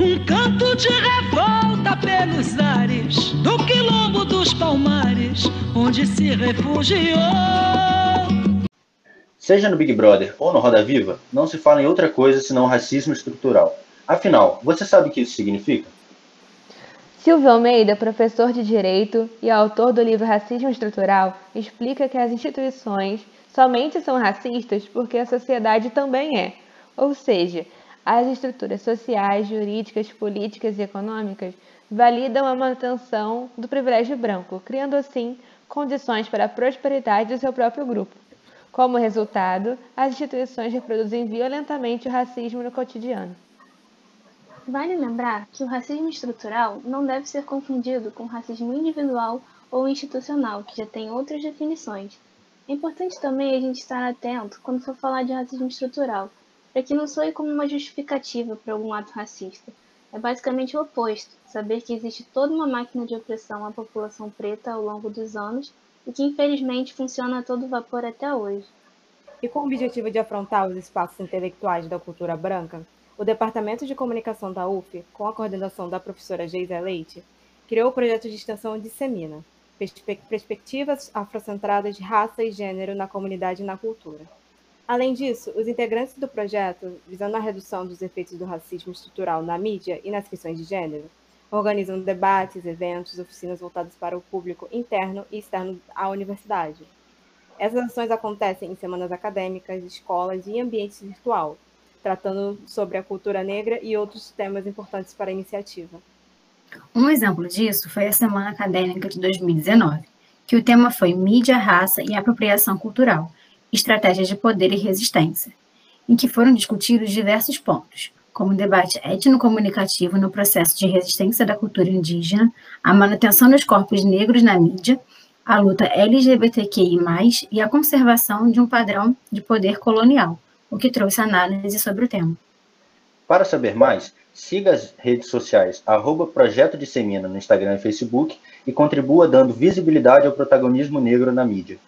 Um canto de revolta pelos ares do quilombo dos palmares, onde se refugiou. Seja no Big Brother ou no Roda Viva, não se fala em outra coisa senão racismo estrutural. Afinal, você sabe o que isso significa? Silvio Almeida, professor de Direito e autor do livro Racismo Estrutural, explica que as instituições somente são racistas porque a sociedade também é. Ou seja, as estruturas sociais, jurídicas, políticas e econômicas validam a manutenção do privilégio branco, criando assim condições para a prosperidade do seu próprio grupo. Como resultado, as instituições reproduzem violentamente o racismo no cotidiano. Vale lembrar que o racismo estrutural não deve ser confundido com racismo individual ou institucional, que já tem outras definições. É importante também a gente estar atento quando for falar de racismo estrutural, para que não soe como uma justificativa para algum ato racista. É basicamente o oposto, saber que existe toda uma máquina de opressão à população preta ao longo dos anos e que infelizmente funciona a todo vapor até hoje. E com o objetivo de afrontar os espaços intelectuais da cultura branca, o Departamento de Comunicação da UF, com a coordenação da professora Geisa Leite, criou o projeto de extensão Dissemina, Perspectivas Afrocentradas de Raça e Gênero na Comunidade e na Cultura. Além disso, os integrantes do projeto, visando a redução dos efeitos do racismo estrutural na mídia e nas questões de gênero, organizam debates, eventos, oficinas voltadas para o público interno e externo à universidade. Essas ações acontecem em semanas acadêmicas, escolas e ambientes virtual, tratando sobre a cultura negra e outros temas importantes para a iniciativa. Um exemplo disso foi a Semana Acadêmica de 2019, que o tema foi Mídia, Raça e Apropriação Cultural, Estratégias de Poder e Resistência, em que foram discutidos diversos pontos, como o debate étnico-comunicativo no processo de resistência da cultura indígena, a manutenção dos corpos negros na mídia, a luta LGBTQI+, e a conservação de um padrão de poder colonial, o que trouxe análise sobre o tema. Para saber mais, siga as redes sociais arroba Projeto no Instagram e Facebook e contribua dando visibilidade ao protagonismo negro na mídia.